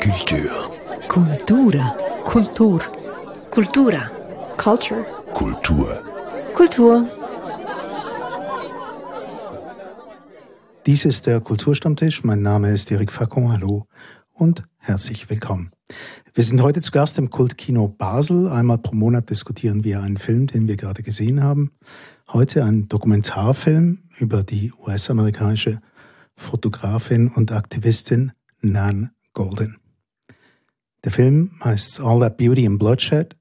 Culture. Cultura. Kultur. Cultura. Culture. Kultur. Kultur. Dies ist der Kulturstammtisch. Mein Name ist Eric Facon. Hallo und herzlich willkommen. Wir sind heute zu Gast im Kultkino Basel. Einmal pro Monat diskutieren wir einen Film, den wir gerade gesehen haben. Heute ein Dokumentarfilm über die US-amerikanische Fotografin und Aktivistin Nan Golden. Der Film heißt All That Beauty and Bloodshed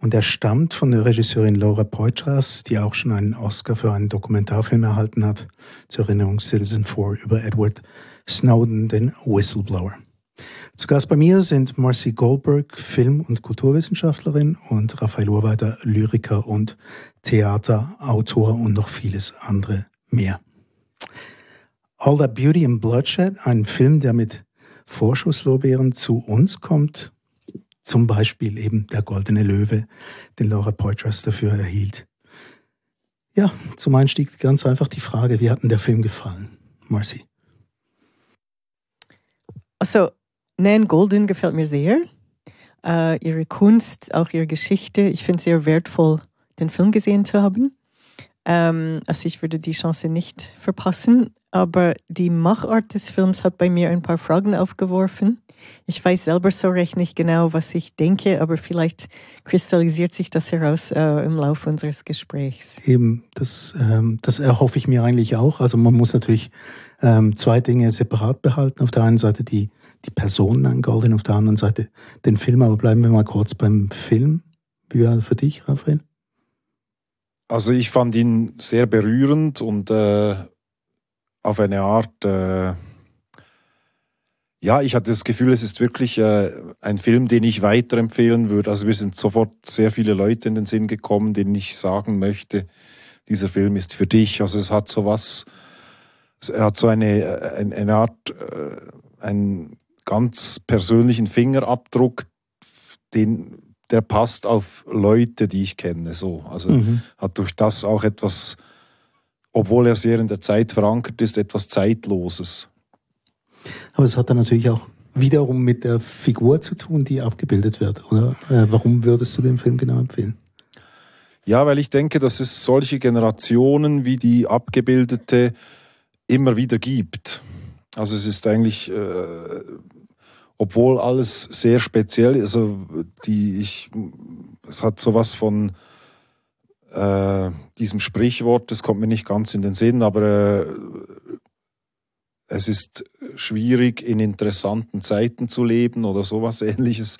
und er stammt von der Regisseurin Laura Poitras, die auch schon einen Oscar für einen Dokumentarfilm erhalten hat, zur Erinnerung Citizen 4 über Edward Snowden, den Whistleblower. Zu Gast bei mir sind Marcy Goldberg, Film- und Kulturwissenschaftlerin und Raphael Urweiter, Lyriker und Theaterautor und noch vieles andere mehr. All That Beauty and Bloodshed, ein Film, der mit Vorschusslorbeeren zu uns kommt, zum Beispiel eben der Goldene Löwe, den Laura Poitras dafür erhielt. Ja, zum Einstieg ganz einfach die Frage, wie hat denn der Film gefallen? Marcy. Also, Nan Golden gefällt mir sehr. Äh, ihre Kunst, auch ihre Geschichte. Ich finde es sehr wertvoll, den Film gesehen zu haben. Ähm, also ich würde die Chance nicht verpassen. Aber die Machart des Films hat bei mir ein paar Fragen aufgeworfen. Ich weiß selber so recht nicht genau, was ich denke, aber vielleicht kristallisiert sich das heraus äh, im Laufe unseres Gesprächs. Eben, das, ähm, das erhoffe ich mir eigentlich auch. Also man muss natürlich ähm, zwei Dinge separat behalten. Auf der einen Seite die die Personen an Golden, auf der anderen Seite den Film. Aber bleiben wir mal kurz beim Film. Wie war für dich, Raphael? Also ich fand ihn sehr berührend und äh, auf eine Art, äh, ja, ich hatte das Gefühl, es ist wirklich äh, ein Film, den ich weiterempfehlen würde. Also wir sind sofort sehr viele Leute in den Sinn gekommen, denen ich sagen möchte, dieser Film ist für dich. Also es hat so was, er hat so eine, äh, eine, eine Art, äh, ein ganz persönlichen Fingerabdruck, den, der passt auf Leute, die ich kenne. So. Also mhm. hat durch das auch etwas, obwohl er sehr in der Zeit verankert ist, etwas Zeitloses. Aber es hat dann natürlich auch wiederum mit der Figur zu tun, die abgebildet wird, oder? Äh, warum würdest du den Film genau empfehlen? Ja, weil ich denke, dass es solche Generationen wie die abgebildete immer wieder gibt. Also es ist eigentlich äh, obwohl alles sehr speziell ist. Also die, ich, es hat sowas von äh, diesem Sprichwort, das kommt mir nicht ganz in den Sinn, aber äh, es ist schwierig, in interessanten Zeiten zu leben oder sowas ähnliches.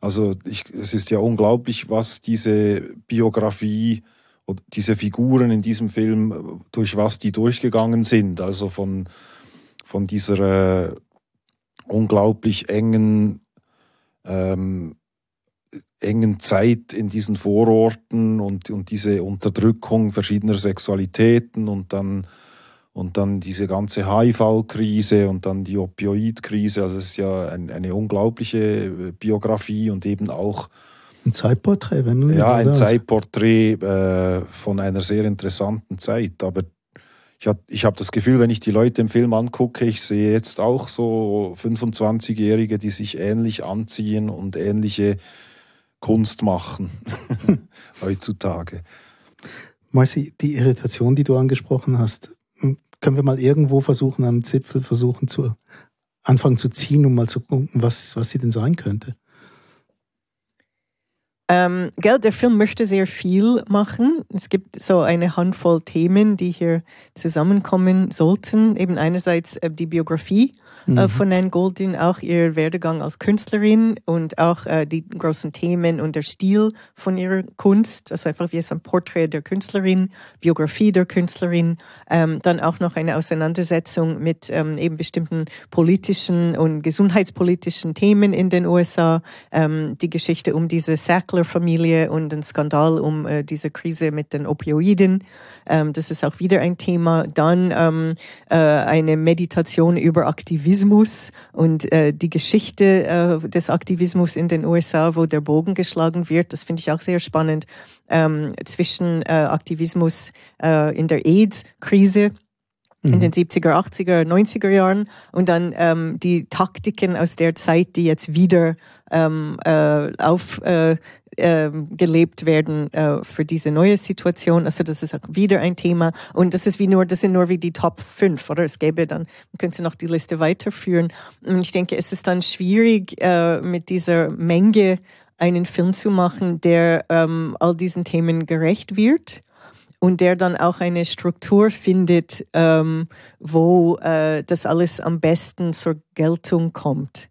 Also ich, es ist ja unglaublich, was diese Biografie oder diese Figuren in diesem Film, durch was die durchgegangen sind. Also von, von dieser unglaublich engen, ähm, engen Zeit in diesen Vororten und, und diese Unterdrückung verschiedener Sexualitäten und dann, und dann diese ganze HIV-Krise und dann die Opioid-Krise. Also es ist ja ein, eine unglaubliche Biografie und eben auch ein Zeitporträt, wenn man Ja, ein Zeitporträt äh, von einer sehr interessanten Zeit. Aber ich habe ich hab das Gefühl, wenn ich die Leute im Film angucke, ich sehe jetzt auch so 25-Jährige, die sich ähnlich anziehen und ähnliche Kunst machen heutzutage. Marci, die Irritation, die du angesprochen hast, können wir mal irgendwo versuchen, am Zipfel versuchen zu anfangen zu ziehen, um mal zu gucken, was, was sie denn sein könnte? Ähm, gell, der Film möchte sehr viel machen. Es gibt so eine Handvoll Themen, die hier zusammenkommen sollten. Eben einerseits äh, die Biografie äh, mhm. von Anne Goldin, auch ihr Werdegang als Künstlerin und auch äh, die großen Themen und der Stil von ihrer Kunst. Also einfach wie es ein Porträt der Künstlerin, Biografie der Künstlerin, ähm, dann auch noch eine Auseinandersetzung mit ähm, eben bestimmten politischen und gesundheitspolitischen Themen in den USA, ähm, die Geschichte um diese Sackler-Familie und den Skandal um äh, diese Krise mit den Opioiden. Ähm, das ist auch wieder ein Thema. Dann ähm, äh, eine Meditation über Aktivismus und äh, die Geschichte äh, des Aktivismus in den USA, wo der Bogen geschlagen wird. Das finde ich auch sehr spannend ähm, zwischen äh, Aktivismus äh, in der AIDS-Krise in den 70er, 80er, 90er Jahren und dann ähm, die Taktiken aus der Zeit, die jetzt wieder ähm, äh, auf äh, äh, gelebt werden äh, für diese neue Situation. Also das ist auch wieder ein Thema und das ist wie nur, das sind nur wie die Top 5, oder? Es gäbe dann, man könnte noch die Liste weiterführen. Und ich denke, es ist dann schwierig äh, mit dieser Menge einen Film zu machen, der ähm, all diesen Themen gerecht wird und der dann auch eine Struktur findet, ähm, wo äh, das alles am besten zur Geltung kommt.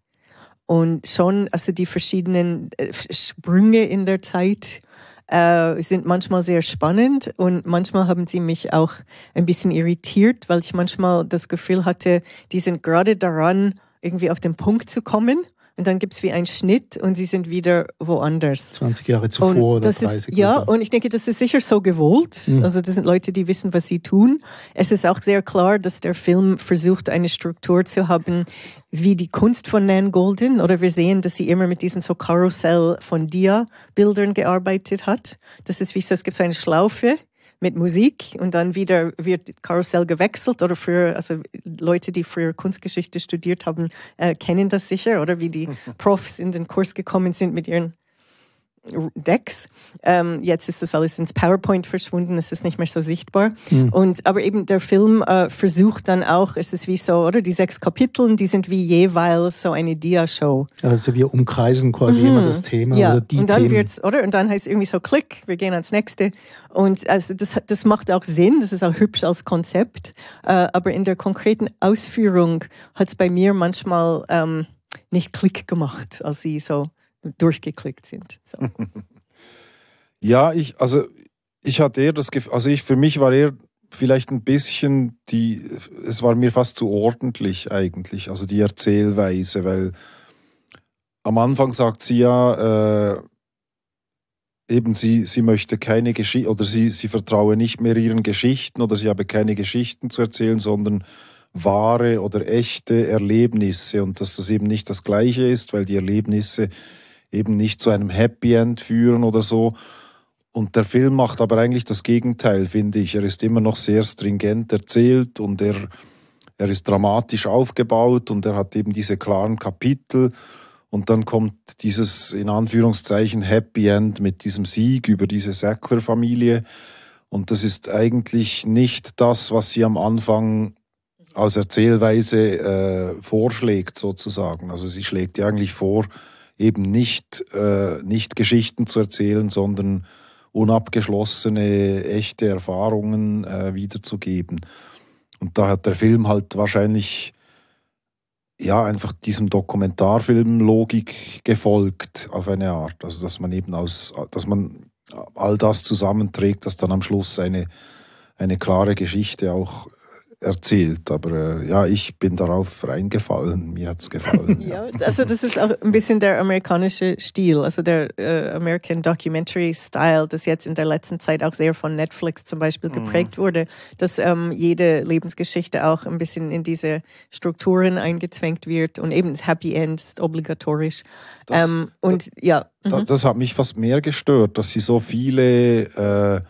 Und schon, also die verschiedenen äh, Sprünge in der Zeit äh, sind manchmal sehr spannend und manchmal haben sie mich auch ein bisschen irritiert, weil ich manchmal das Gefühl hatte, die sind gerade daran, irgendwie auf den Punkt zu kommen und dann gibt es wie einen Schnitt und sie sind wieder woanders. 20 Jahre zuvor oder 30. Ist, ja, und ich denke, das ist sicher so gewollt. Mhm. Also das sind Leute, die wissen, was sie tun. Es ist auch sehr klar, dass der Film versucht, eine Struktur zu haben, wie die Kunst von Nan Golden. Oder wir sehen, dass sie immer mit diesen so Karussell von Dia-Bildern gearbeitet hat. Das ist wie so, es gibt so eine Schlaufe mit Musik und dann wieder wird Karussell gewechselt oder für also Leute, die früher Kunstgeschichte studiert haben, äh, kennen das sicher oder wie die Profs in den Kurs gekommen sind mit ihren Decks. Ähm, jetzt ist das alles ins PowerPoint verschwunden, es ist nicht mehr so sichtbar. Mhm. Und, aber eben der Film äh, versucht dann auch, es ist wie so, oder? Die sechs Kapiteln, die sind wie jeweils so eine Dia-Show. Also wir umkreisen quasi mhm. immer das Thema ja. oder die und dann Themen. Wird's, oder? Und dann heißt es irgendwie so, klick, wir gehen ans nächste. Und also das, das macht auch Sinn, das ist auch hübsch als Konzept. Äh, aber in der konkreten Ausführung hat es bei mir manchmal ähm, nicht Klick gemacht, als sie so durchgeklickt sind. So. ja, ich, also ich hatte eher das Gefühl, also ich, für mich war eher vielleicht ein bisschen die, es war mir fast zu ordentlich eigentlich, also die Erzählweise, weil am Anfang sagt sie ja, äh, eben sie, sie möchte keine Geschichte oder sie, sie vertraue nicht mehr ihren Geschichten oder sie habe keine Geschichten zu erzählen, sondern wahre oder echte Erlebnisse und dass das eben nicht das gleiche ist, weil die Erlebnisse eben nicht zu einem Happy End führen oder so. Und der Film macht aber eigentlich das Gegenteil, finde ich. Er ist immer noch sehr stringent erzählt und er, er ist dramatisch aufgebaut und er hat eben diese klaren Kapitel. Und dann kommt dieses in Anführungszeichen Happy End mit diesem Sieg über diese Sackler-Familie. Und das ist eigentlich nicht das, was sie am Anfang als Erzählweise äh, vorschlägt, sozusagen. Also sie schlägt ja eigentlich vor, eben nicht, äh, nicht Geschichten zu erzählen, sondern unabgeschlossene, echte Erfahrungen äh, wiederzugeben. Und da hat der Film halt wahrscheinlich ja einfach diesem Dokumentarfilm-Logik gefolgt auf eine Art. Also dass man eben aus, dass man all das zusammenträgt, dass dann am Schluss eine, eine klare Geschichte auch erzählt. Aber äh, ja, ich bin darauf reingefallen. Mir hat es gefallen. ja, also das ist auch ein bisschen der amerikanische Stil, also der äh, American Documentary Style, das jetzt in der letzten Zeit auch sehr von Netflix zum Beispiel mhm. geprägt mhm. wurde, dass ähm, jede Lebensgeschichte auch ein bisschen in diese Strukturen eingezwängt wird und eben das Happy End ist obligatorisch. Das, ähm, und das, ja. Mhm. Das hat mich fast mehr gestört, dass sie so viele äh,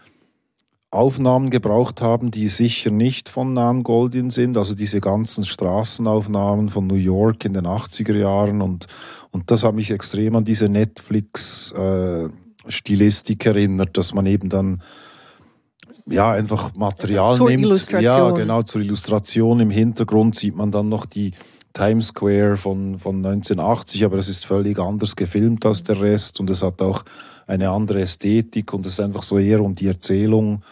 Aufnahmen gebraucht haben, die sicher nicht von Nan Goldin sind, also diese ganzen Straßenaufnahmen von New York in den 80er Jahren und, und das hat mich extrem an diese Netflix-Stilistik äh, erinnert, dass man eben dann ja einfach Material zur nimmt. Illustration. Ja, genau, zur Illustration. Im Hintergrund sieht man dann noch die Times Square von, von 1980, aber es ist völlig anders gefilmt als der Rest und es hat auch eine andere Ästhetik und es ist einfach so eher um die Erzählung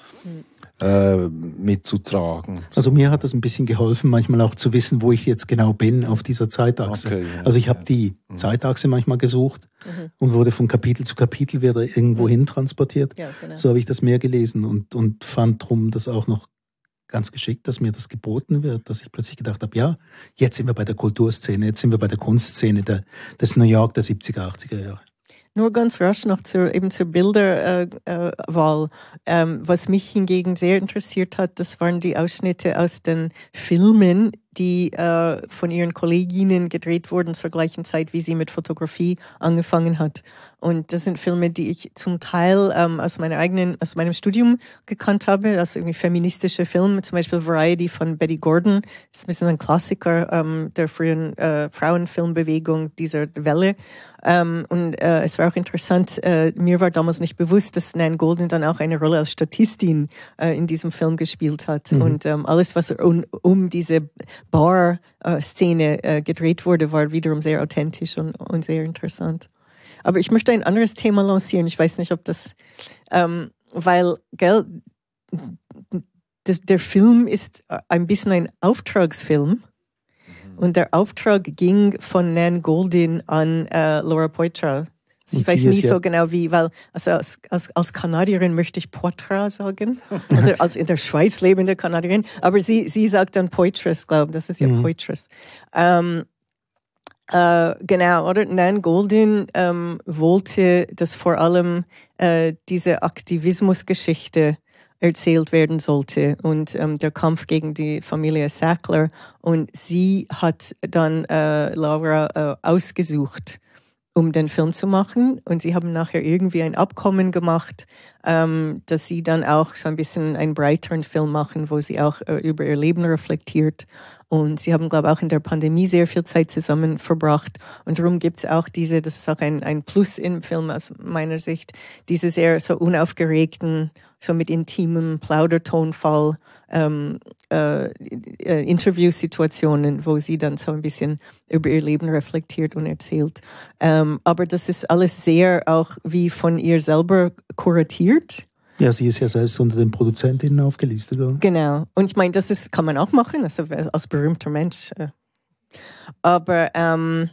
äh, mitzutragen. Also mir hat das ein bisschen geholfen, manchmal auch zu wissen, wo ich jetzt genau bin auf dieser Zeitachse. Okay, ja, also ich habe die mhm. Zeitachse manchmal gesucht mhm. und wurde von Kapitel zu Kapitel wieder irgendwo mhm. hin transportiert. Ja, genau. So habe ich das mehr gelesen und, und fand drum das auch noch ganz geschickt, dass mir das geboten wird, dass ich plötzlich gedacht habe, ja, jetzt sind wir bei der Kulturszene, jetzt sind wir bei der Kunstszene der, des New York der 70er, 80er Jahre. Nur ganz rasch noch zur, eben zur Bilderwahl. Äh, ähm, was mich hingegen sehr interessiert hat, das waren die Ausschnitte aus den Filmen, die äh, von ihren Kolleginnen gedreht wurden zur gleichen Zeit, wie sie mit Fotografie angefangen hat. Und das sind Filme, die ich zum Teil ähm, aus meiner eigenen, aus meinem Studium gekannt habe, Das irgendwie feministische Filme, zum Beispiel Variety von Betty Gordon. Das ist ein bisschen ein Klassiker ähm, der frühen äh, Frauenfilmbewegung dieser Welle. Ähm, und äh, es war auch interessant, äh, mir war damals nicht bewusst, dass Nan Golden dann auch eine Rolle als Statistin äh, in diesem Film gespielt hat. Mhm. Und ähm, alles, was um, um diese Bar-Szene äh, gedreht wurde, war wiederum sehr authentisch und, und sehr interessant. Aber ich möchte ein anderes Thema lancieren. Ich weiß nicht, ob das, ähm, weil, gell, das, der Film ist ein bisschen ein Auftragsfilm. Mhm. Und der Auftrag ging von Nan Goldin an äh, Laura Poitras. Also ich weiß nicht so genau wie, weil also als, als, als Kanadierin möchte ich Poitras sagen, also als in der Schweiz lebende Kanadierin, aber sie, sie sagt dann Poitras, glaube ich, das ist ja mhm. Poitras. Ähm, äh, genau, oder? Nan Goldin ähm, wollte, dass vor allem äh, diese Aktivismusgeschichte erzählt werden sollte und ähm, der Kampf gegen die Familie Sackler. Und sie hat dann äh, Laura äh, ausgesucht, um den Film zu machen. Und sie haben nachher irgendwie ein Abkommen gemacht, ähm, dass sie dann auch so ein bisschen einen breiteren Film machen, wo sie auch äh, über ihr Leben reflektiert. Und sie haben, glaube ich, auch in der Pandemie sehr viel Zeit zusammen verbracht. Und darum gibt es auch diese, das ist auch ein, ein Plus im Film aus meiner Sicht, diese sehr so unaufgeregten, so mit intimem Plaudertonfall ähm, äh, äh, Interviewsituationen, wo sie dann so ein bisschen über ihr Leben reflektiert und erzählt. Ähm, aber das ist alles sehr auch wie von ihr selber kuratiert. Ja, sie ist ja selbst unter den Produzentinnen aufgelistet. Oder? Genau. Und ich meine, das ist, kann man auch machen, also als berühmter Mensch. Äh. Aber ähm,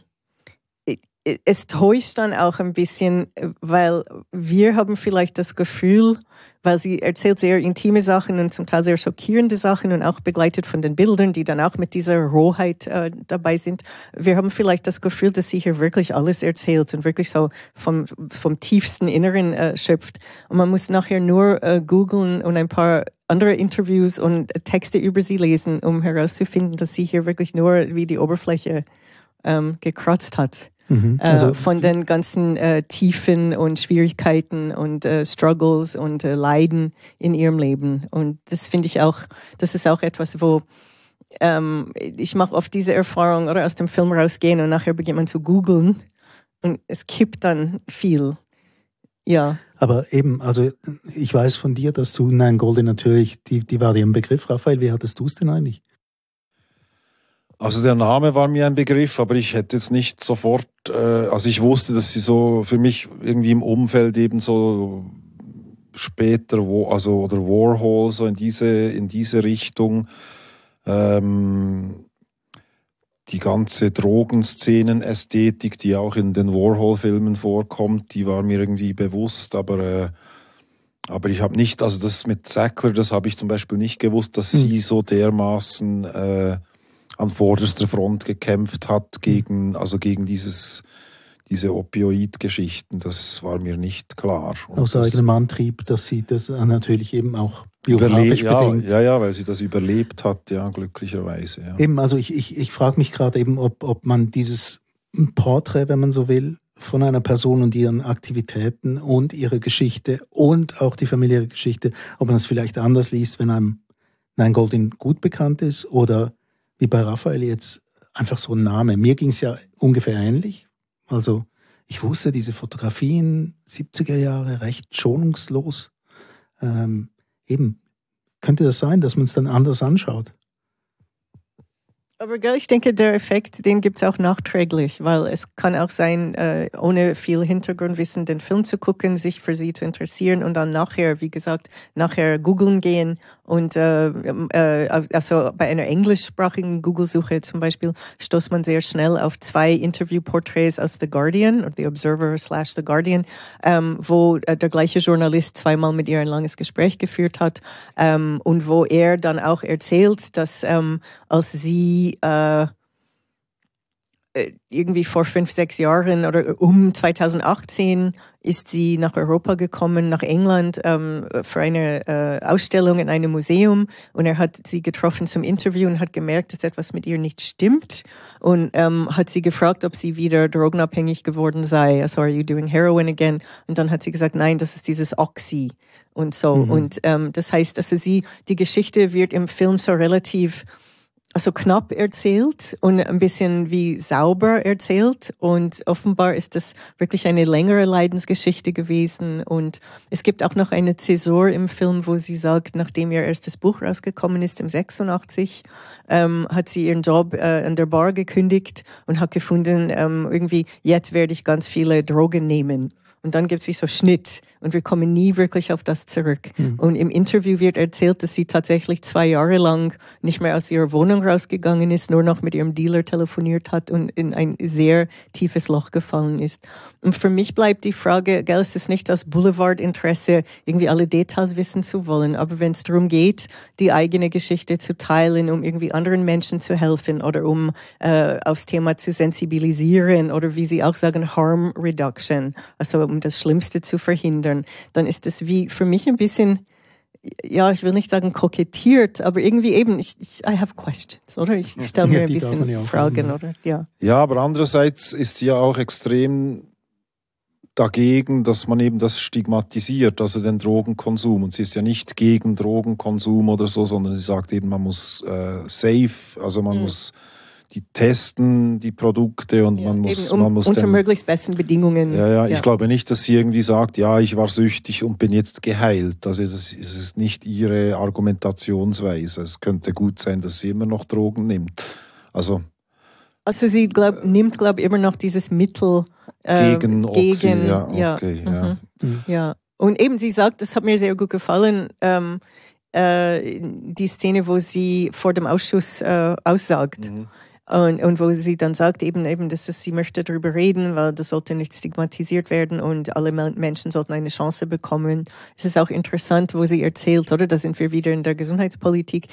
es täuscht dann auch ein bisschen, weil wir haben vielleicht das Gefühl, weil sie erzählt sehr intime Sachen und zum Teil sehr schockierende Sachen und auch begleitet von den Bildern, die dann auch mit dieser Rohheit äh, dabei sind. Wir haben vielleicht das Gefühl, dass sie hier wirklich alles erzählt und wirklich so vom, vom tiefsten Inneren äh, schöpft. Und man muss nachher nur äh, googeln und ein paar andere Interviews und Texte über sie lesen, um herauszufinden, dass sie hier wirklich nur wie die Oberfläche ähm, gekratzt hat. Mhm. Äh, also, von den ganzen äh, Tiefen und Schwierigkeiten und äh, Struggles und äh, Leiden in ihrem Leben. Und das finde ich auch, das ist auch etwas, wo ähm, ich mache oft diese Erfahrung oder aus dem Film rausgehen und nachher beginnt man zu googeln und es kippt dann viel. Ja. Aber eben, also ich weiß von dir, dass du Nein Golden natürlich, die, die war dir ein Begriff, Raphael, wie hattest du es denn eigentlich? Also der Name war mir ein Begriff, aber ich hätte jetzt nicht sofort, äh, also ich wusste, dass sie so für mich irgendwie im Umfeld eben so später, wo, also oder Warhol so in diese in diese Richtung, ähm, die ganze Drogenszenen-Ästhetik, die auch in den Warhol-Filmen vorkommt, die war mir irgendwie bewusst, aber äh, aber ich habe nicht, also das mit Sackler, das habe ich zum Beispiel nicht gewusst, dass hm. sie so dermaßen äh, an vorderster Front gekämpft hat gegen, also gegen dieses, diese Opioid-Geschichten. Das war mir nicht klar. Und Aus eigenem Antrieb, dass sie das natürlich eben auch biografisch ja, bedingt. Ja, ja, weil sie das überlebt hat, ja, glücklicherweise. Ja. Eben, also ich, ich, ich frage mich gerade eben, ob, ob man dieses Porträt, wenn man so will, von einer Person und ihren Aktivitäten und ihre Geschichte und auch die familiäre Geschichte, ob man das vielleicht anders liest, wenn einem Nein Goldin gut bekannt ist oder wie bei Raphael jetzt einfach so ein Name. Mir ging es ja ungefähr ähnlich. Also ich wusste, diese Fotografien 70er Jahre recht schonungslos. Ähm, eben, könnte das sein, dass man es dann anders anschaut? Aber ich denke, der Effekt, den gibt es auch nachträglich, weil es kann auch sein, äh, ohne viel Hintergrundwissen den Film zu gucken, sich für sie zu interessieren und dann nachher, wie gesagt, nachher googeln gehen und äh, äh, also bei einer englischsprachigen Google-Suche zum Beispiel stoßt man sehr schnell auf zwei Interview-Porträts aus The Guardian oder The Observer slash The Guardian, ähm, wo äh, der gleiche Journalist zweimal mit ihr ein langes Gespräch geführt hat ähm, und wo er dann auch erzählt, dass ähm, als sie äh, äh, irgendwie vor fünf, sechs Jahren oder um 2018 ist sie nach Europa gekommen, nach England ähm, für eine äh, Ausstellung in einem Museum und er hat sie getroffen zum Interview und hat gemerkt, dass etwas mit ihr nicht stimmt und ähm, hat sie gefragt, ob sie wieder drogenabhängig geworden sei. Also, are you doing heroin again? Und dann hat sie gesagt, nein, das ist dieses Oxy und so. Mhm. Und ähm, das heißt, dass sie, die Geschichte wird im Film so relativ also knapp erzählt und ein bisschen wie sauber erzählt. Und offenbar ist das wirklich eine längere Leidensgeschichte gewesen. Und es gibt auch noch eine Zäsur im Film, wo sie sagt, nachdem ihr erstes Buch rausgekommen ist, im 86, ähm, hat sie ihren Job äh, an der Bar gekündigt und hat gefunden, ähm, irgendwie, jetzt werde ich ganz viele Drogen nehmen. Und dann gibt es wie so Schnitt und wir kommen nie wirklich auf das zurück. Mhm. Und im Interview wird erzählt, dass sie tatsächlich zwei Jahre lang nicht mehr aus ihrer Wohnung rausgegangen ist, nur noch mit ihrem Dealer telefoniert hat und in ein sehr tiefes Loch gefallen ist. Und für mich bleibt die Frage, gell, es ist nicht das Boulevardinteresse, irgendwie alle Details wissen zu wollen, aber wenn es darum geht, die eigene Geschichte zu teilen, um irgendwie anderen Menschen zu helfen oder um äh, aufs Thema zu sensibilisieren oder wie sie auch sagen, Harm Reduction, also um das Schlimmste zu verhindern, dann ist das wie für mich ein bisschen ja, ich will nicht sagen kokettiert, aber irgendwie eben, ich, ich I have questions, oder? Ich stelle mir ja, ein bisschen Fragen, oder? Ja. ja, aber andererseits ist sie ja auch extrem dagegen, dass man eben das stigmatisiert, also den Drogenkonsum. Und sie ist ja nicht gegen Drogenkonsum oder so, sondern sie sagt eben, man muss äh, safe, also man mhm. muss die testen die Produkte und ja, man muss, um, man muss unter den, möglichst besten Bedingungen. Ja, ja, ich glaube nicht, dass sie irgendwie sagt, ja, ich war süchtig und bin jetzt geheilt. Also es ist nicht ihre Argumentationsweise. Es könnte gut sein, dass sie immer noch Drogen nimmt. Also also sie glaub, nimmt, glaube ich, immer noch dieses Mittel äh, gegen Oxy. Gegen, ja, okay, ja. Ja. Mhm. ja. Und eben, sie sagt, das hat mir sehr gut gefallen, ähm, äh, die Szene, wo sie vor dem Ausschuss äh, aussagt. Mhm. Und, und wo sie dann sagt eben, eben, dass sie möchte darüber reden, weil das sollte nicht stigmatisiert werden und alle Menschen sollten eine Chance bekommen. Es ist auch interessant, wo sie erzählt, oder? Da sind wir wieder in der Gesundheitspolitik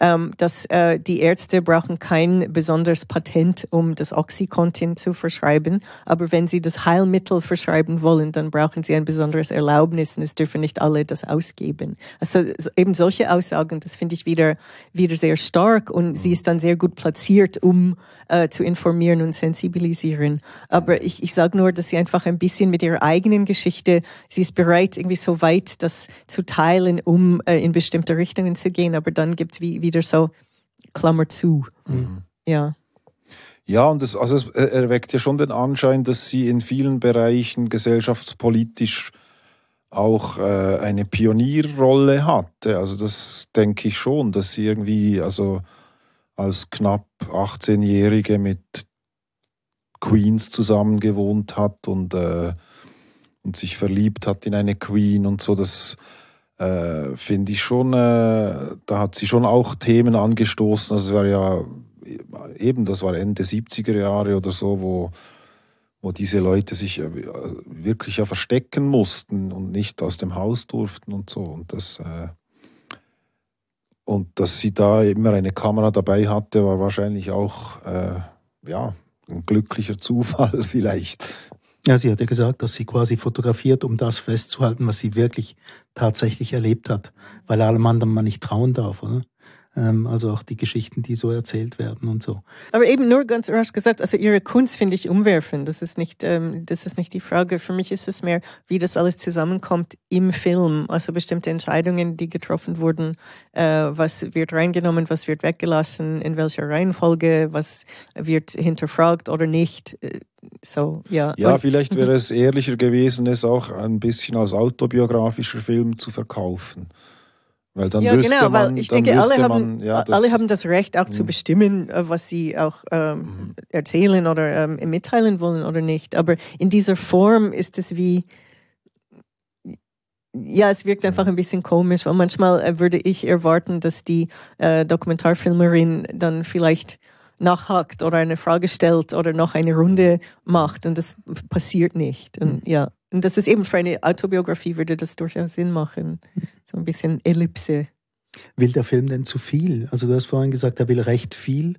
ähm, dass äh, die Ärzte brauchen kein besonderes Patent, um das Oxycontin zu verschreiben. Aber wenn sie das Heilmittel verschreiben wollen, dann brauchen sie ein besonderes Erlaubnis und es dürfen nicht alle das ausgeben. Also eben solche Aussagen, das finde ich wieder, wieder sehr stark und sie ist dann sehr gut platziert, um äh, zu informieren und sensibilisieren. Aber ich, ich sage nur, dass sie einfach ein bisschen mit ihrer eigenen Geschichte, sie ist bereit, irgendwie so weit das zu teilen, um äh, in bestimmte Richtungen zu gehen. Aber dann gibt es wie, wieder so Klammer zu. Mhm. Ja. Ja, und es, also es erweckt ja schon den Anschein, dass sie in vielen Bereichen gesellschaftspolitisch auch äh, eine Pionierrolle hatte. Also das denke ich schon, dass sie irgendwie, also als knapp 18-Jährige mit Queens zusammen gewohnt hat und, äh, und sich verliebt hat in eine Queen und so. Das äh, finde ich schon, äh, da hat sie schon auch Themen angestoßen. Es war ja eben, das war Ende 70er Jahre oder so, wo, wo diese Leute sich äh, wirklich ja verstecken mussten und nicht aus dem Haus durften und so. Und das äh, und dass sie da immer eine Kamera dabei hatte, war wahrscheinlich auch äh, ja, ein glücklicher Zufall vielleicht. Ja, sie hat ja gesagt, dass sie quasi fotografiert, um das festzuhalten, was sie wirklich tatsächlich erlebt hat, weil allem anderen man nicht trauen darf, oder? Ähm, also auch die Geschichten, die so erzählt werden und so. Aber eben nur ganz rasch gesagt, also ihre Kunst finde ich umwerfend. Das ist nicht, ähm, das ist nicht die Frage. Für mich ist es mehr, wie das alles zusammenkommt im Film. Also bestimmte Entscheidungen, die getroffen wurden, äh, was wird reingenommen, was wird weggelassen, in welcher Reihenfolge, was wird hinterfragt oder nicht. Äh, so, ja. Ja, und, vielleicht wäre es ehrlicher gewesen, es auch ein bisschen als autobiografischer Film zu verkaufen. Weil dann ja, genau, man, weil ich denke, alle, haben, ja, alle haben das Recht auch zu mhm. bestimmen, äh, was sie auch ähm, mhm. erzählen oder ähm, mitteilen wollen oder nicht. Aber in dieser Form ist es wie, ja, es wirkt einfach ein bisschen komisch, weil manchmal äh, würde ich erwarten, dass die äh, Dokumentarfilmerin dann vielleicht nachhakt oder eine Frage stellt oder noch eine Runde macht und das passiert nicht. Und mhm. ja. Und das ist eben für eine Autobiografie würde das durchaus Sinn machen. So ein bisschen Ellipse. Will der Film denn zu viel? Also du hast vorhin gesagt, er will recht viel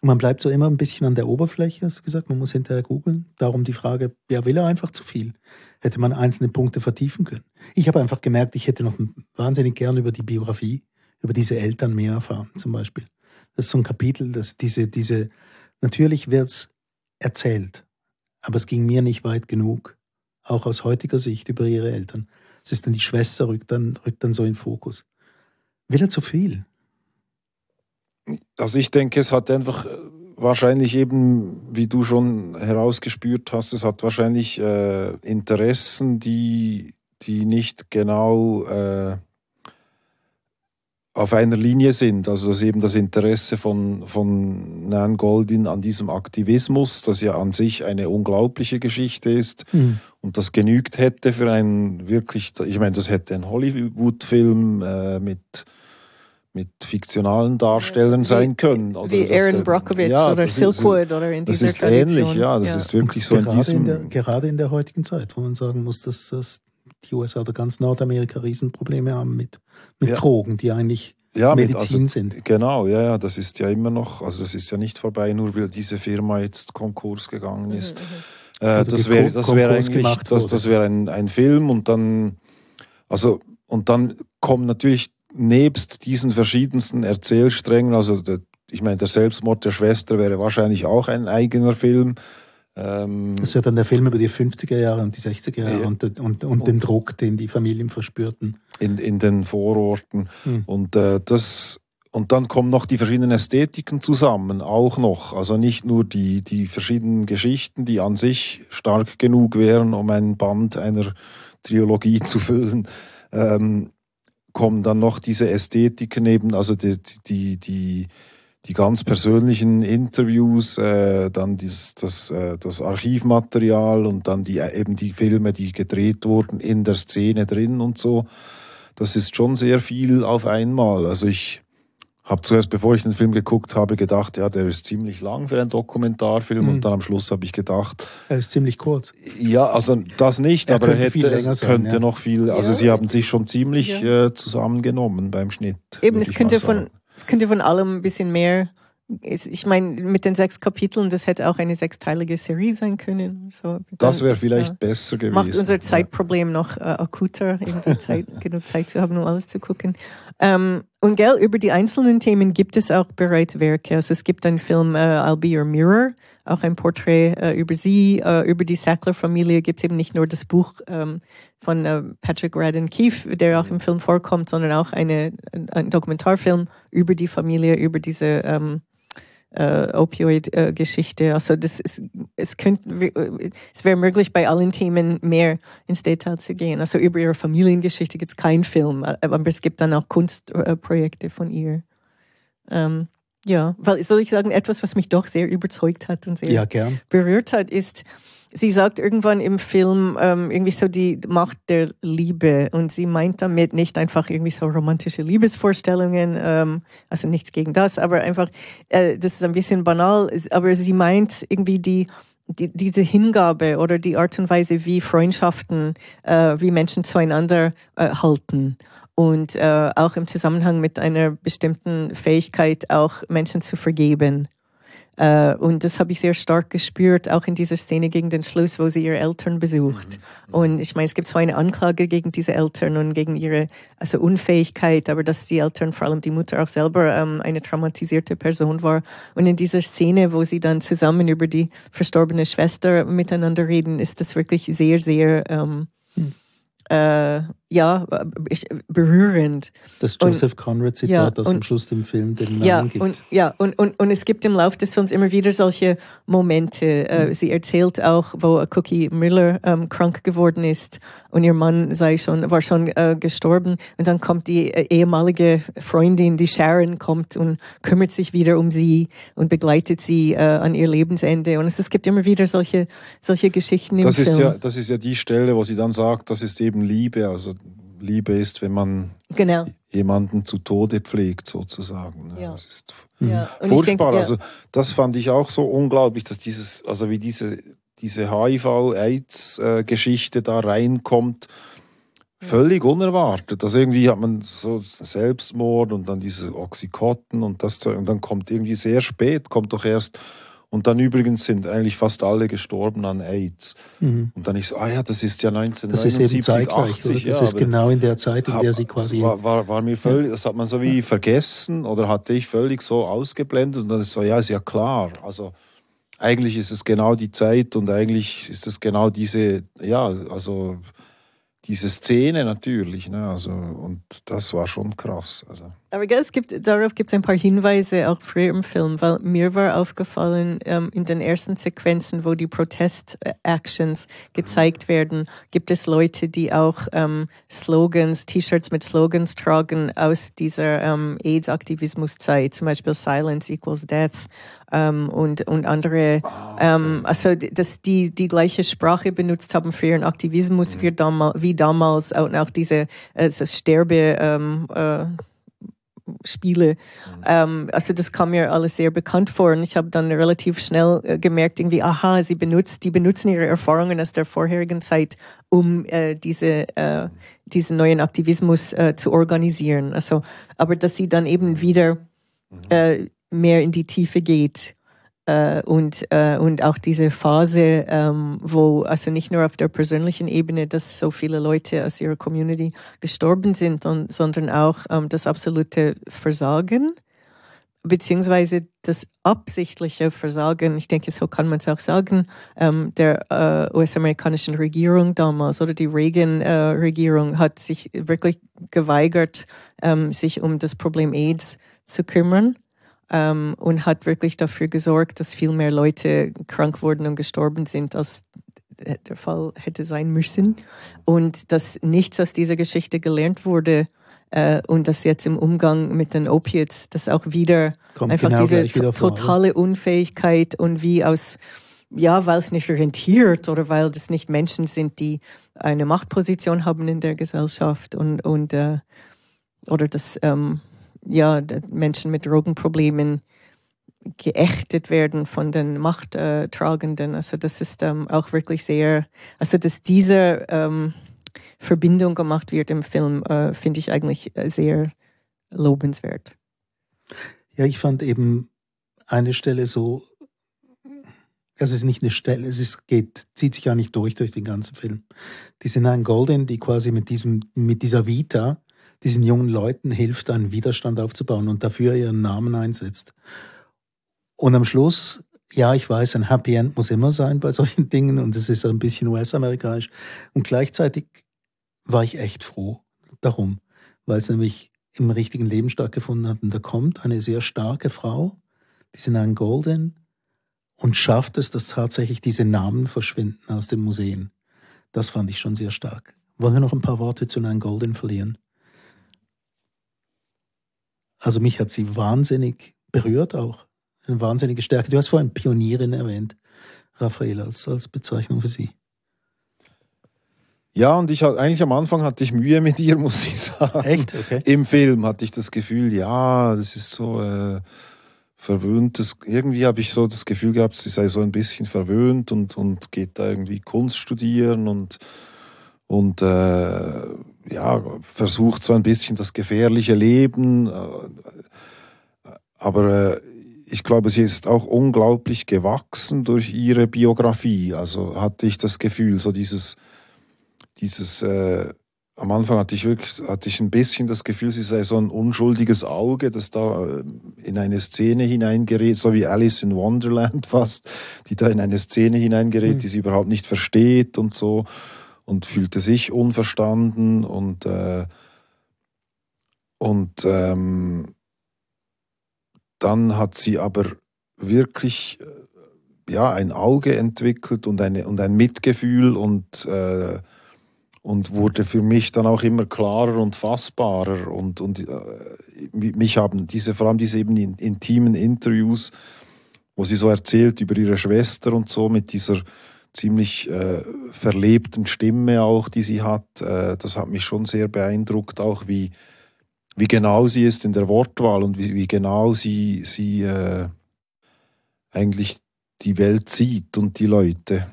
man bleibt so immer ein bisschen an der Oberfläche, hast du gesagt, man muss hinterher googeln. Darum die Frage, ja, will er einfach zu viel? Hätte man einzelne Punkte vertiefen können. Ich habe einfach gemerkt, ich hätte noch wahnsinnig gern über die Biografie, über diese Eltern mehr erfahren, zum Beispiel. Das ist so ein Kapitel, dass diese, diese, natürlich wird's erzählt, aber es ging mir nicht weit genug, auch aus heutiger Sicht über ihre Eltern. Es ist dann die Schwester rückt dann, rückt dann so in Fokus. Will er zu viel? Also ich denke, es hat einfach äh, wahrscheinlich eben, wie du schon herausgespürt hast, es hat wahrscheinlich äh, Interessen, die, die nicht genau äh, auf einer Linie sind. Also das eben das Interesse von, von Nan Goldin an diesem Aktivismus, das ja an sich eine unglaubliche Geschichte ist mhm. Und das genügt hätte für einen wirklich, ich meine, das hätte ein Hollywood-Film äh, mit mit fiktionalen Darstellern sein können. Oder wie Aaron Brockovich ja, oder Silkwood ist, oder in dieser Das ist Tradition. ähnlich, ja, das ja. ist wirklich so gerade in diesem... In der, gerade in der heutigen Zeit, wo man sagen muss, dass, dass die USA oder ganz Nordamerika Riesenprobleme haben mit, mit ja. Drogen, die eigentlich ja, Medizin also, sind. Genau, ja, ja, das ist ja immer noch, also das ist ja nicht vorbei, nur weil diese Firma jetzt Konkurs gegangen ist. Mhm, mhm. Äh, also das wäre das wär eigentlich, das, das wäre ein, ein Film und dann, also, und dann kommen natürlich nebst diesen verschiedensten Erzählsträngen, also der, ich meine, der Selbstmord der Schwester wäre wahrscheinlich auch ein eigener Film. Ähm, das wäre dann der Film über die 50er Jahre und die 60er Jahre ja. und, und, und, und, den Druck, den die Familien verspürten. In, in den Vororten. Hm. Und äh, das und dann kommen noch die verschiedenen Ästhetiken zusammen, auch noch. Also nicht nur die, die verschiedenen Geschichten, die an sich stark genug wären, um ein Band einer Trilogie zu füllen, ähm, kommen dann noch diese Ästhetiken eben, also die, die, die, die ganz persönlichen Interviews, äh, dann dieses, das, äh, das Archivmaterial und dann die, eben die Filme, die gedreht wurden in der Szene drin und so. Das ist schon sehr viel auf einmal. Also ich habe zuerst, bevor ich den Film geguckt habe, gedacht, ja, der ist ziemlich lang für einen Dokumentarfilm mhm. und dann am Schluss habe ich gedacht, er ist ziemlich kurz. Ja, also das nicht, er aber er hätte, es sein, könnte ja. noch viel. Also ja. sie haben sich schon ziemlich ja. äh, zusammengenommen beim Schnitt. Eben, es könnte von es könnte von allem ein bisschen mehr ich meine, mit den sechs Kapiteln, das hätte auch eine sechsteilige Serie sein können. So, das wäre vielleicht ja, besser gewesen. Macht unser Zeitproblem ja. noch äh, akuter, Zeit, genug Zeit zu haben, um alles zu gucken. Ähm, und gell, über die einzelnen Themen gibt es auch bereits Werke. Also es gibt einen Film äh, I'll Be Your Mirror, auch ein Porträt äh, über sie. Äh, über die Sackler-Familie gibt es eben nicht nur das Buch ähm, von äh, Patrick Radden Keefe, der auch im Film vorkommt, sondern auch eine, ein Dokumentarfilm über die Familie, über diese ähm, äh, Opioid-Geschichte. Also das ist, es könnte, es wäre möglich, bei allen Themen mehr ins Detail zu gehen. Also über ihre Familiengeschichte gibt es keinen Film, aber es gibt dann auch Kunstprojekte von ihr. Ähm, ja, weil soll ich sagen, etwas, was mich doch sehr überzeugt hat und sehr ja, berührt hat, ist, sie sagt irgendwann im Film ähm, irgendwie so die Macht der Liebe und sie meint damit nicht einfach irgendwie so romantische Liebesvorstellungen, ähm, also nichts gegen das, aber einfach, äh, das ist ein bisschen banal, aber sie meint irgendwie die, die diese Hingabe oder die Art und Weise, wie Freundschaften, äh, wie Menschen zueinander äh, halten und äh, auch im Zusammenhang mit einer bestimmten Fähigkeit auch Menschen zu vergeben. Äh, und das habe ich sehr stark gespürt, auch in dieser Szene gegen den Schluss, wo sie ihre Eltern besucht. Mhm. Und ich meine, es gibt so eine Anklage gegen diese Eltern und gegen ihre also Unfähigkeit, aber dass die Eltern, vor allem die Mutter auch selber, ähm, eine traumatisierte Person war. Und in dieser Szene, wo sie dann zusammen über die verstorbene Schwester miteinander reden, ist das wirklich sehr, sehr ähm, mhm. äh, ja, berührend. Das Joseph Conrad-Zitat, ja, das am Schluss dem Film den Namen ja, gibt. Und, ja, und, und, und es gibt im Laufe des Films immer wieder solche Momente. Äh, mhm. Sie erzählt auch, wo Cookie Miller ähm, krank geworden ist und ihr Mann sei schon, war schon äh, gestorben. Und dann kommt die äh, ehemalige Freundin, die Sharon, kommt und kümmert sich wieder um sie und begleitet sie äh, an ihr Lebensende. Und es, es gibt immer wieder solche, solche Geschichten im das Film. Ist ja, das ist ja die Stelle, wo sie dann sagt, das ist eben Liebe. Also Liebe ist, wenn man genau. jemanden zu Tode pflegt, sozusagen. Ne? Ja. Das ist ja. furchtbar. Denke, ja. Also das fand ich auch so unglaublich, dass dieses, also wie diese, diese HIV-AIDS-Geschichte da reinkommt, völlig unerwartet. Also irgendwie hat man so Selbstmord und dann diese Oxykotten und das Zeug. Und dann kommt irgendwie sehr spät, kommt doch erst. Und dann übrigens sind eigentlich fast alle gestorben an AIDS. Mhm. Und dann ich so, ah ja, das ist ja 1979, Das ist eben zeitgleich, 80, Das ja, ist genau in der Zeit, in der sie quasi... War, war, war mir völlig, das hat man so wie vergessen oder hatte ich völlig so ausgeblendet. Und dann ist so, ja, ist ja klar. Also eigentlich ist es genau die Zeit und eigentlich ist es genau diese, ja, also diese Szene natürlich. Ne? Also, und das war schon krass. Also. Aber es gibt, darauf gibt es ein paar Hinweise auch früher im Film, weil mir war aufgefallen, ähm, in den ersten Sequenzen, wo die Protest-Actions gezeigt werden, gibt es Leute, die auch ähm, Slogans, T-Shirts mit Slogans tragen aus dieser ähm, AIDS-Aktivismus-Zeit, zum Beispiel Silence equals Death ähm, und, und andere, ah, ähm, also dass die die gleiche Sprache benutzt haben für ihren Aktivismus mhm. wie, damals, wie damals und auch diese äh, Sterbe ähm, äh, Spiele. Mhm. Ähm, also das kam mir alles sehr bekannt vor und ich habe dann relativ schnell äh, gemerkt, irgendwie, aha, sie benutzt, die benutzen ihre Erfahrungen aus der vorherigen Zeit, um äh, diese, äh, diesen neuen Aktivismus äh, zu organisieren. Also, aber dass sie dann eben wieder mhm. äh, mehr in die Tiefe geht. Äh, und, äh, und auch diese Phase, ähm, wo also nicht nur auf der persönlichen Ebene, dass so viele Leute aus ihrer Community gestorben sind, und, sondern auch ähm, das absolute Versagen, beziehungsweise das absichtliche Versagen, ich denke, so kann man es auch sagen, ähm, der äh, US-amerikanischen Regierung damals oder die Reagan-Regierung äh, hat sich wirklich geweigert, ähm, sich um das Problem AIDS zu kümmern ähm, und hat wirklich dafür gesorgt, dass viel mehr Leute krank wurden und gestorben sind, als der Fall hätte sein müssen. Und dass nichts aus dieser Geschichte gelernt wurde äh, und dass jetzt im Umgang mit den Opiates, dass auch wieder Kommt einfach genau diese wieder totale Unfähigkeit und wie aus ja, weil es nicht rentiert oder weil das nicht Menschen sind, die eine Machtposition haben in der Gesellschaft und, und äh, oder das ähm, ja, Menschen mit Drogenproblemen geächtet werden von den Machttragenden. Also das ist ähm, auch wirklich sehr, also dass diese ähm, Verbindung gemacht wird im Film, äh, finde ich eigentlich äh, sehr lobenswert. Ja, ich fand eben eine Stelle so, es ist nicht eine Stelle, es ist, geht, zieht sich ja nicht durch durch den ganzen Film. Die sind ein Golden, die quasi mit diesem, mit dieser Vita diesen jungen Leuten hilft, einen Widerstand aufzubauen und dafür ihren Namen einsetzt. Und am Schluss, ja, ich weiß, ein Happy End muss immer sein bei solchen Dingen und es ist ein bisschen US-amerikanisch. Und gleichzeitig war ich echt froh darum, weil es nämlich im richtigen Leben stattgefunden hat. Und da kommt eine sehr starke Frau, die sind ein Golden und schafft es, dass tatsächlich diese Namen verschwinden aus den Museen. Das fand ich schon sehr stark. Wollen wir noch ein paar Worte zu Nan Golden verlieren? Also mich hat sie wahnsinnig berührt auch. Eine wahnsinnige Stärke. Du hast vorhin Pionierin erwähnt, Raphael, als, als Bezeichnung für sie. Ja, und ich hatte eigentlich am Anfang hatte ich Mühe mit ihr, muss ich sagen. Echt? Okay. Im Film hatte ich das Gefühl, ja, das ist so äh, verwöhntes. Irgendwie habe ich so das Gefühl gehabt, sie sei so ein bisschen verwöhnt und, und geht da irgendwie Kunst studieren und, und äh, ja, versucht so ein bisschen das gefährliche Leben. Äh, aber äh, ich glaube, sie ist auch unglaublich gewachsen durch ihre Biografie. Also hatte ich das Gefühl, so dieses, dieses, äh, am Anfang hatte ich wirklich, hatte ich ein bisschen das Gefühl, sie sei so ein unschuldiges Auge, das da äh, in eine Szene hineingerät, so wie Alice in Wonderland fast, die da in eine Szene hineingerät, mhm. die sie überhaupt nicht versteht und so und fühlte sich unverstanden und, äh, und ähm, dann hat sie aber wirklich äh, ja, ein Auge entwickelt und, eine, und ein Mitgefühl und, äh, und wurde für mich dann auch immer klarer und fassbarer. Und, und äh, mich haben diese, vor allem diese eben intimen Interviews, wo sie so erzählt über ihre Schwester und so mit dieser ziemlich äh, verlebten Stimme auch, die sie hat. Äh, das hat mich schon sehr beeindruckt, auch wie, wie genau sie ist in der Wortwahl und wie, wie genau sie, sie äh, eigentlich die Welt sieht und die Leute.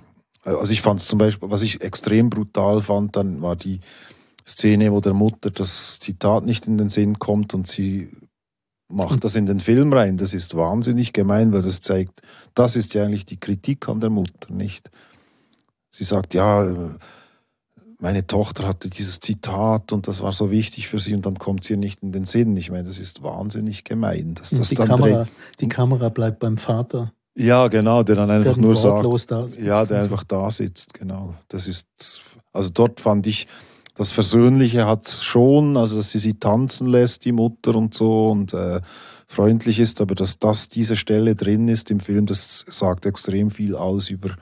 Also ich fand es zum Beispiel, was ich extrem brutal fand, dann war die Szene, wo der Mutter das Zitat nicht in den Sinn kommt und sie macht das in den Film rein. Das ist wahnsinnig gemein, weil das zeigt, das ist ja eigentlich die Kritik an der Mutter, nicht? Sie sagt, ja, meine Tochter hatte dieses Zitat und das war so wichtig für sie und dann kommt sie nicht in den Sinn. Ich meine, das ist wahnsinnig gemein. Dass das die, Kamera, die Kamera bleibt beim Vater. Ja, genau, der dann einfach der nur sagt, da ja, der einfach da sitzt, genau. Das ist, also dort fand ich, das Versöhnliche hat schon, also dass sie sie tanzen lässt, die Mutter und so und äh, freundlich ist, aber dass das diese Stelle drin ist im Film, das sagt extrem viel aus über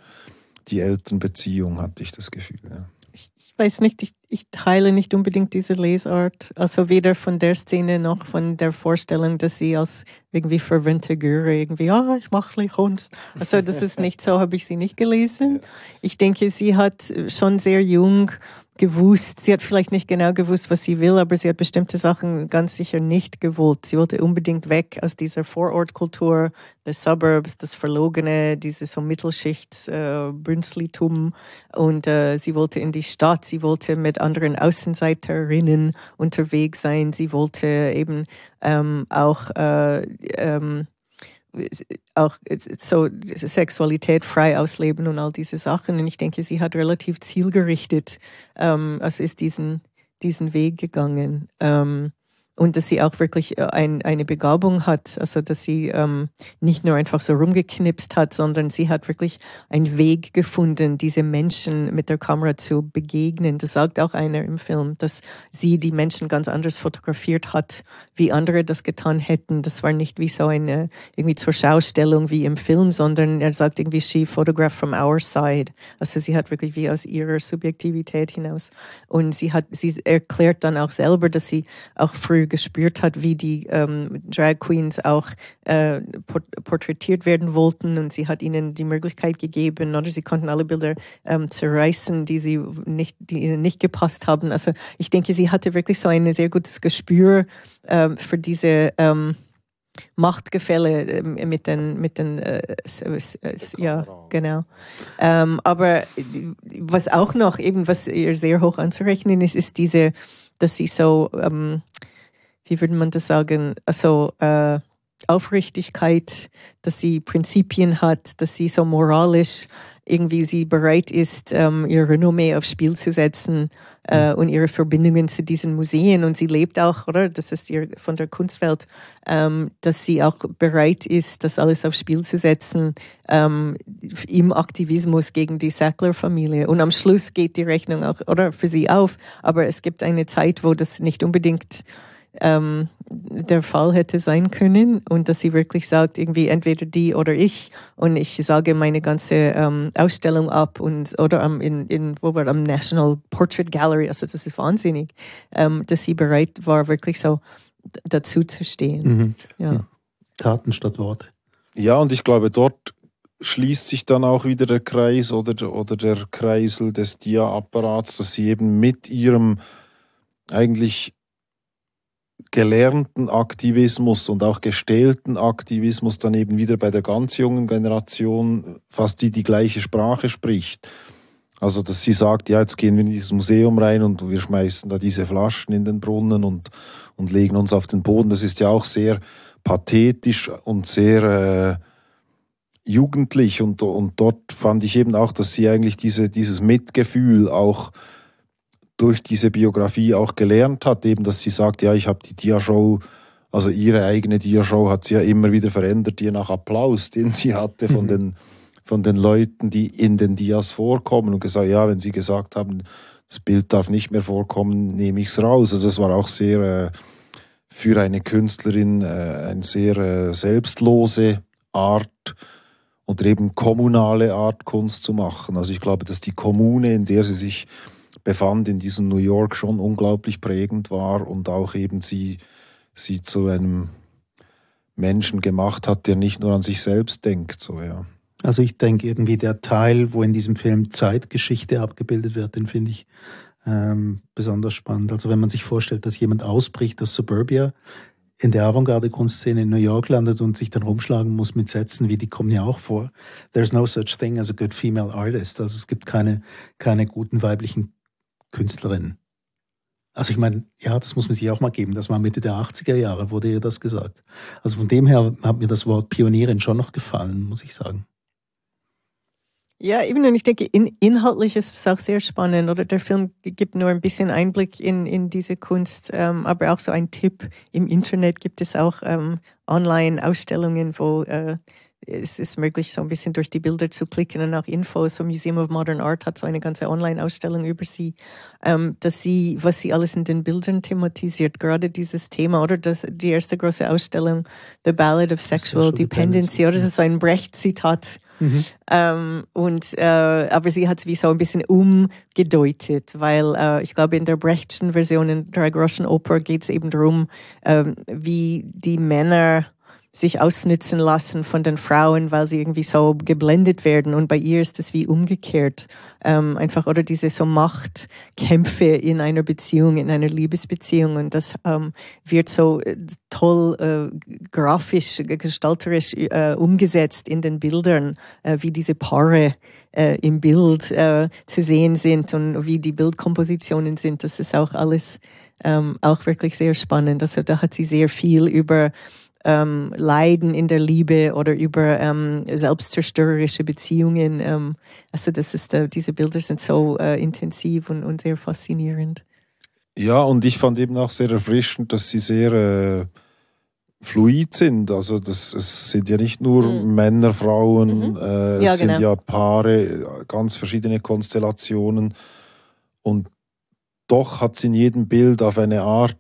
die Elternbeziehung, hatte ich das Gefühl. Ja ich, ich weiß nicht, ich, ich, teile nicht unbedingt diese Lesart. Also weder von der Szene noch von der Vorstellung, dass sie als irgendwie verwöhnte Göre irgendwie, ah, ich mache Kunst. Also das ist nicht so, habe ich sie nicht gelesen. Ich denke, sie hat schon sehr jung gewusst. Sie hat vielleicht nicht genau gewusst, was sie will, aber sie hat bestimmte Sachen ganz sicher nicht gewollt. Sie wollte unbedingt weg aus dieser Vorortkultur, the Suburbs, das Verlogene, dieses so Mittelschichts äh, Bünzlitum. Und äh, sie wollte in die Stadt, sie wollte mit anderen Außenseiterinnen unterwegs sein, sie wollte eben ähm, auch äh, ähm, auch so Sexualität frei ausleben und all diese Sachen. Und ich denke, sie hat relativ zielgerichtet, ähm, also ist diesen, diesen Weg gegangen. Ähm, und dass sie auch wirklich äh, ein, eine Begabung hat, also dass sie ähm, nicht nur einfach so rumgeknipst hat, sondern sie hat wirklich einen Weg gefunden, diese Menschen mit der Kamera zu begegnen. Das sagt auch einer im Film, dass sie die Menschen ganz anders fotografiert hat, wie andere das getan hätten. Das war nicht wie so eine irgendwie zur Schaustellung wie im Film, sondern er sagt irgendwie she photographed from our side. Also sie hat wirklich wie aus ihrer Subjektivität hinaus. Und sie hat, sie erklärt dann auch selber, dass sie auch früh gespürt hat, wie die ähm, Drag Queens auch äh, porträtiert werden wollten und sie hat ihnen die Möglichkeit gegeben oder sie konnten alle Bilder ähm, zerreißen, die sie nicht, die ihnen nicht gepasst haben. Also ich denke, sie hatte wirklich so ein sehr gutes Gespür ähm, für diese ähm, Machtgefälle ähm, mit den, mit den äh, ja, genau. Ähm, aber was auch noch eben, was ihr sehr hoch anzurechnen ist, ist diese, dass sie so ähm, wie würde man das sagen, also äh, Aufrichtigkeit, dass sie Prinzipien hat, dass sie so moralisch irgendwie sie bereit ist, ähm, ihr Renommee aufs Spiel zu setzen äh, mhm. und ihre Verbindungen zu diesen Museen. Und sie lebt auch, oder? Das ist ihr von der Kunstwelt, ähm, dass sie auch bereit ist, das alles aufs Spiel zu setzen ähm, im Aktivismus gegen die Sackler-Familie. Und am Schluss geht die Rechnung auch, oder? Für sie auf. Aber es gibt eine Zeit, wo das nicht unbedingt ähm, der Fall hätte sein können und dass sie wirklich sagt, irgendwie entweder die oder ich und ich sage meine ganze ähm, Ausstellung ab und oder am, in, in, wo war am National Portrait Gallery, also das ist wahnsinnig, ähm, dass sie bereit war, wirklich so dazu zu stehen. Mhm. Ja. Taten statt Worte. Ja, und ich glaube, dort schließt sich dann auch wieder der Kreis oder, oder der Kreisel des Dia-Apparats, dass sie eben mit ihrem eigentlich gelernten Aktivismus und auch gestellten Aktivismus dann eben wieder bei der ganz jungen Generation fast die die gleiche Sprache spricht. Also, dass sie sagt, ja, jetzt gehen wir in dieses Museum rein und wir schmeißen da diese Flaschen in den Brunnen und, und legen uns auf den Boden. Das ist ja auch sehr pathetisch und sehr äh, jugendlich und, und dort fand ich eben auch, dass sie eigentlich diese, dieses Mitgefühl auch durch diese Biografie auch gelernt hat, eben, dass sie sagt, ja, ich habe die Dia-Show, also ihre eigene Dia-Show hat sie ja immer wieder verändert, je nach Applaus, den sie hatte von, mhm. den, von den Leuten, die in den Dias vorkommen und gesagt, ja, wenn sie gesagt haben, das Bild darf nicht mehr vorkommen, nehme ich es raus. Also es war auch sehr äh, für eine Künstlerin äh, eine sehr äh, selbstlose Art oder eben kommunale Art Kunst zu machen. Also ich glaube, dass die Kommune, in der sie sich befand in diesem New York schon unglaublich prägend war und auch eben sie, sie zu einem Menschen gemacht hat, der nicht nur an sich selbst denkt. So, ja. Also ich denke irgendwie der Teil, wo in diesem Film Zeitgeschichte abgebildet wird, den finde ich ähm, besonders spannend. Also wenn man sich vorstellt, dass jemand ausbricht aus Suburbia, in der Avantgarde-Kunstszene in New York landet und sich dann rumschlagen muss mit Sätzen wie, die kommen ja auch vor. There's no such thing as a good female artist. Also es gibt keine, keine guten weiblichen Künstlerin. Also ich meine, ja, das muss man sich auch mal geben. Das war Mitte der 80er Jahre, wurde ihr das gesagt. Also von dem her hat mir das Wort Pionierin schon noch gefallen, muss ich sagen. Ja, eben, und ich denke, in, inhaltlich ist es auch sehr spannend, oder der Film gibt nur ein bisschen Einblick in, in diese Kunst, ähm, aber auch so ein Tipp. Im Internet gibt es auch ähm, Online-Ausstellungen, wo äh, es ist möglich, so ein bisschen durch die Bilder zu klicken und auch Infos. So Museum of Modern Art hat so eine ganze Online-Ausstellung über sie, ähm, dass sie, was sie alles in den Bildern thematisiert, gerade dieses Thema oder das, die erste große Ausstellung, The Ballad of Sexual, Sexual Dependency, oder das ist so ein Brecht-Zitat. Mhm. Ähm, und äh, aber sie hat es wie so ein bisschen umgedeutet, weil äh, ich glaube in der Brechtschen Version in der Groschen Oper geht es eben darum, ähm, wie die Männer sich ausnützen lassen von den Frauen, weil sie irgendwie so geblendet werden. Und bei ihr ist es wie umgekehrt. Ähm, einfach, oder diese so Machtkämpfe in einer Beziehung, in einer Liebesbeziehung. Und das ähm, wird so äh, toll äh, grafisch, gestalterisch äh, umgesetzt in den Bildern, äh, wie diese Paare äh, im Bild äh, zu sehen sind und wie die Bildkompositionen sind. Das ist auch alles ähm, auch wirklich sehr spannend. Also da hat sie sehr viel über ähm, Leiden in der Liebe oder über ähm, selbstzerstörerische Beziehungen. Ähm, also das ist, äh, diese Bilder sind so äh, intensiv und, und sehr faszinierend. Ja, und ich fand eben auch sehr erfrischend, dass sie sehr äh, fluid sind. Also das, es sind ja nicht nur mhm. Männer, Frauen, mhm. äh, es ja, sind genau. ja Paare, ganz verschiedene Konstellationen. Und doch hat sie in jedem Bild auf eine Art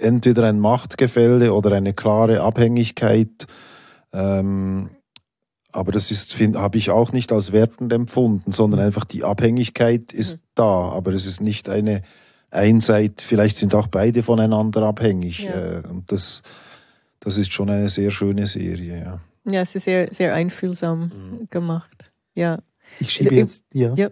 entweder ein Machtgefälle oder eine klare Abhängigkeit. Ähm, aber das ist, habe ich auch nicht als wertend empfunden, sondern einfach die Abhängigkeit ist mhm. da, aber es ist nicht eine Einseit, vielleicht sind auch beide voneinander abhängig. Ja. Äh, und das, das ist schon eine sehr schöne Serie. Ja, ja es ist sehr, sehr einfühlsam mhm. gemacht. Ja. Ich schiebe äh, jetzt, ja. ja.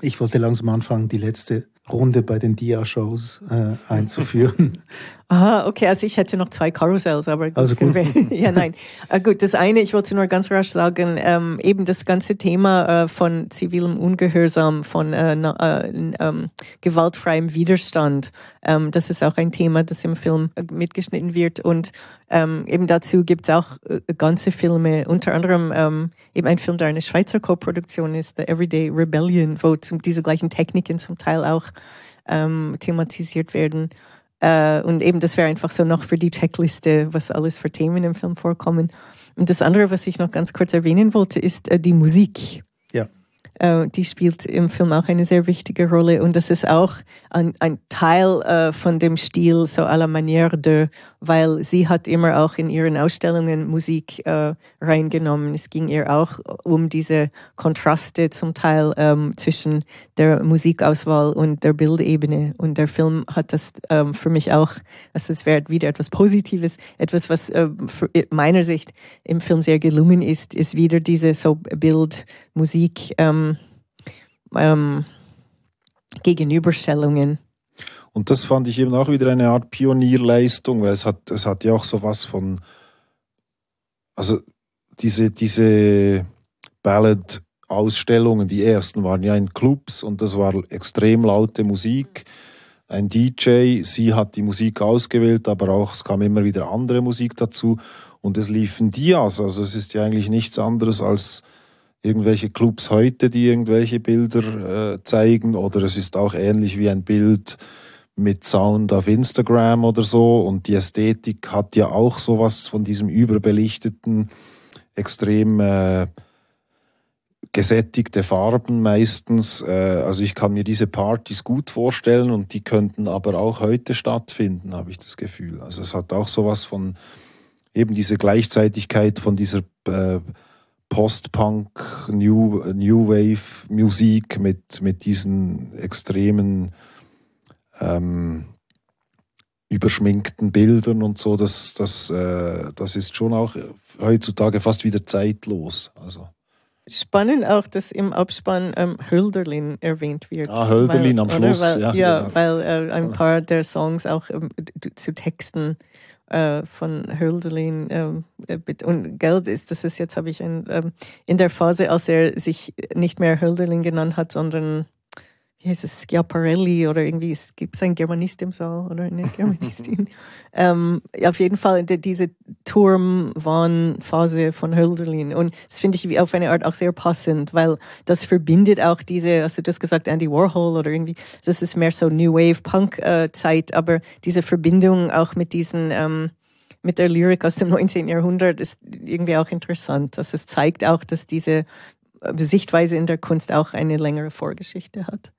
Ich wollte langsam anfangen, die letzte Runde bei den Dia-Shows äh, einzuführen. Aha, okay, also ich hätte noch zwei Karussells, aber also gut. Wir, ja, nein. Äh, gut, das eine, ich wollte nur ganz rasch sagen, ähm, eben das ganze Thema äh, von zivilem Ungehorsam, von äh, äh, ähm, gewaltfreiem Widerstand, ähm, das ist auch ein Thema, das im Film mitgeschnitten wird und ähm, eben dazu gibt es auch äh, ganze Filme, unter anderem ähm, eben ein Film, der eine Schweizer Co-Produktion ist, The Everyday Rebellion, wo zum, diese gleichen Techniken zum Teil auch ähm, thematisiert werden. Äh, und eben, das wäre einfach so noch für die Checkliste, was alles für Themen im Film vorkommen. Und das andere, was ich noch ganz kurz erwähnen wollte, ist äh, die Musik. Äh, die spielt im Film auch eine sehr wichtige Rolle und das ist auch ein, ein Teil äh, von dem Stil so à la manière de, weil sie hat immer auch in ihren Ausstellungen Musik äh, reingenommen. Es ging ihr auch um diese Kontraste zum Teil ähm, zwischen der Musikauswahl und der Bildebene und der Film hat das ähm, für mich auch, also es wäre wieder etwas Positives, etwas, was äh, meiner Sicht im Film sehr gelungen ist, ist wieder diese so Bild, Musik, ähm, ähm, Gegenüberstellungen. Und das fand ich eben auch wieder eine Art Pionierleistung, weil es hat, es hat ja auch so was von, also diese, diese Ballad-Ausstellungen, die ersten waren ja in Clubs und das war extrem laute Musik. Ein DJ, sie hat die Musik ausgewählt, aber auch es kam immer wieder andere Musik dazu und es liefen Dias, also es ist ja eigentlich nichts anderes als irgendwelche Clubs heute, die irgendwelche Bilder äh, zeigen, oder es ist auch ähnlich wie ein Bild mit Sound auf Instagram oder so. Und die Ästhetik hat ja auch sowas von diesem überbelichteten, extrem äh, gesättigte Farben meistens. Äh, also ich kann mir diese Partys gut vorstellen und die könnten aber auch heute stattfinden, habe ich das Gefühl. Also es hat auch sowas von eben diese Gleichzeitigkeit von dieser äh, Post-Punk, New, New Wave Musik mit, mit diesen extremen ähm, überschminkten Bildern und so, das, das, äh, das ist schon auch heutzutage fast wieder zeitlos. Also. Spannend auch, dass im Abspann ähm, Hölderlin erwähnt wird. Ah, Hölderlin weil, am Schluss, weil, ja. Ja, genau. weil äh, ein paar der Songs auch ähm, zu Texten äh, von Hölderlin ähm, äh, und Geld ist, das ist jetzt, habe ich ein, ähm, in der Phase, als er sich nicht mehr Hölderlin genannt hat, sondern wie heißt es, Schiaparelli oder irgendwie, es gibt einen Germanist im Saal oder eine Germanistin. ähm, auf jeden Fall diese Turmwahnphase von Hölderlin. Und das finde ich auf eine Art auch sehr passend, weil das verbindet auch diese, also du hast gesagt Andy Warhol oder irgendwie, das ist mehr so New Wave Punk äh, Zeit, aber diese Verbindung auch mit diesen, ähm, mit der Lyrik aus dem 19. Jahrhundert ist irgendwie auch interessant. Also es zeigt auch, dass diese Sichtweise in der Kunst auch eine längere Vorgeschichte hat.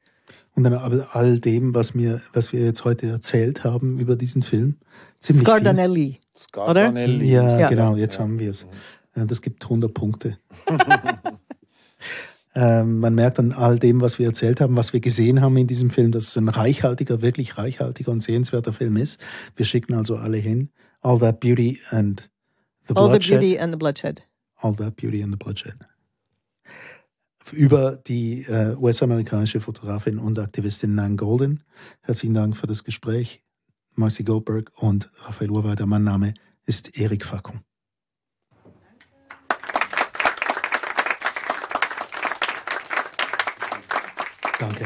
Und dann all dem, was, mir, was wir jetzt heute erzählt haben über diesen Film. Ziemlich Scardanelli. Scardanelli. Ja, ja, genau, jetzt ja. haben wir es. Das gibt 100 Punkte. ähm, man merkt an all dem, was wir erzählt haben, was wir gesehen haben in diesem Film, dass es ein reichhaltiger, wirklich reichhaltiger und sehenswerter Film ist. Wir schicken also alle hin. All That Beauty and the All Bloodshed. the Beauty and the Bloodshed. All That Beauty and the Bloodshed über die äh, US-amerikanische Fotografin und Aktivistin Nan Golden. Herzlichen Dank für das Gespräch. Marcy Goldberg und Raphael Urweider. Mein Name ist Erik Facon. Danke.